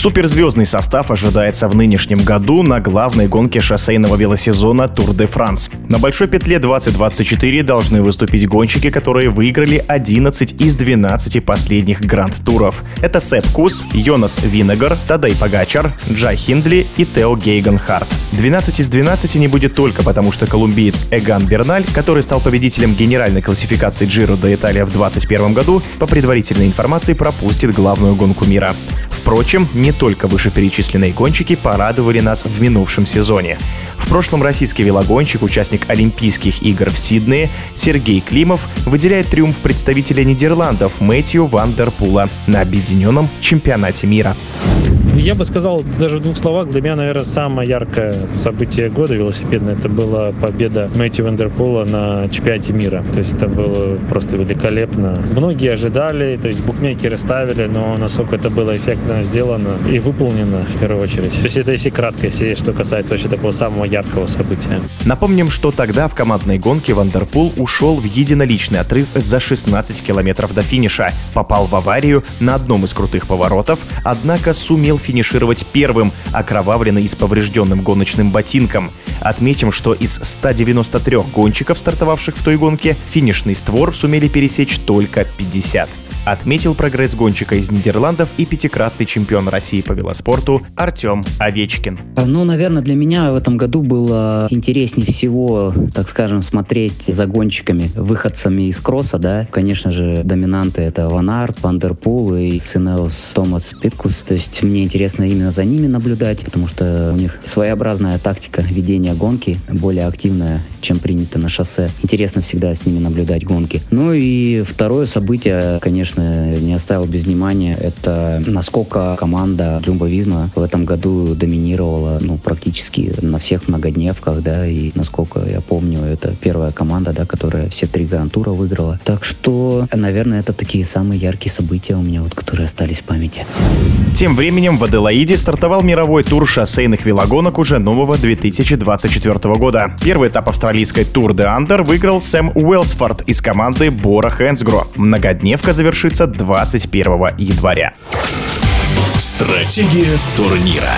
Суперзвездный состав ожидается в нынешнем году на главной гонке шоссейного велосезона Тур де Франс. На большой петле 2024 должны выступить гонщики, которые выиграли 11 из 12 последних гранд-туров. Это Сепп Кусс, Йонас Вингегор, Тадей Погачар, Джай Хиндли и Тео Гейган Харт. 12 из 12 не будет только потому, что колумбиец Эган Берналь, который стал победителем генеральной классификации Джиро д'Италия в 2021 году, по предварительной информации пропустит главную гонку мира. Впрочем, не только вышеперечисленные гонщики порадовали нас в минувшем сезоне. В прошлом российский велогонщик, участник Олимпийских игр в Сиднее, Сергей Климов выделяет триумф представителя Нидерландов Мэтью Ван Дер Пула на объединенном чемпионате мира. Я бы сказал, даже в двух словах, для меня, наверное, самое яркое событие года велосипедное, это была победа Мэтью Вандерпула на чемпионате мира. То есть это было просто великолепно. Многие ожидали, то есть букмекеры ставили, но насколько это было эффектно сделано и выполнено в первую очередь. То есть это если кратко, если что касается вообще такого самого яркого события. Напомним, что тогда в командной гонке Вандерпул ушел в единоличный отрыв за 16 километров до финиша, попал в аварию на одном из крутых поворотов, однако сумел финишировать первым, окровавленный и с поврежденным гоночным ботинком. Отметим, что из 193 гонщиков, стартовавших в той гонке, финишный створ сумели пересечь только 50. Отметил прогресс гонщика из Нидерландов и пятикратный чемпион России по велоспорту Артем Овечкин. Ну, наверное, для меня в этом году было интереснее всего, так скажем, смотреть за гонщиками, выходцами из кросса, да. Конечно же, доминанты это Ван Арт, Вандерпул и с Ineos Томас Пидкок. То есть мне интересно именно за ними наблюдать, потому что у них своеобразная тактика ведения гонки, более активная, чем принято на шоссе. Интересно всегда с ними наблюдать гонки. Ну и второе событие, конечно, не оставил без внимания, это насколько команда Jumbo-Visma в этом году доминировала ну, практически всех многодневках, да, и насколько я помню, это первая команда, да, которая все три грантура выиграла. Так что, наверное, это такие самые яркие события у меня, вот, которые остались в памяти. Тем временем в Аделаиде стартовал мировой тур шоссейных велогонок уже нового 2024 года. Первый этап австралийской Тур де Андер выиграл Сэм Уэлсфорд из команды Бора Хэнсгро. Многодневка завершится 21 января. Стратегия турнира.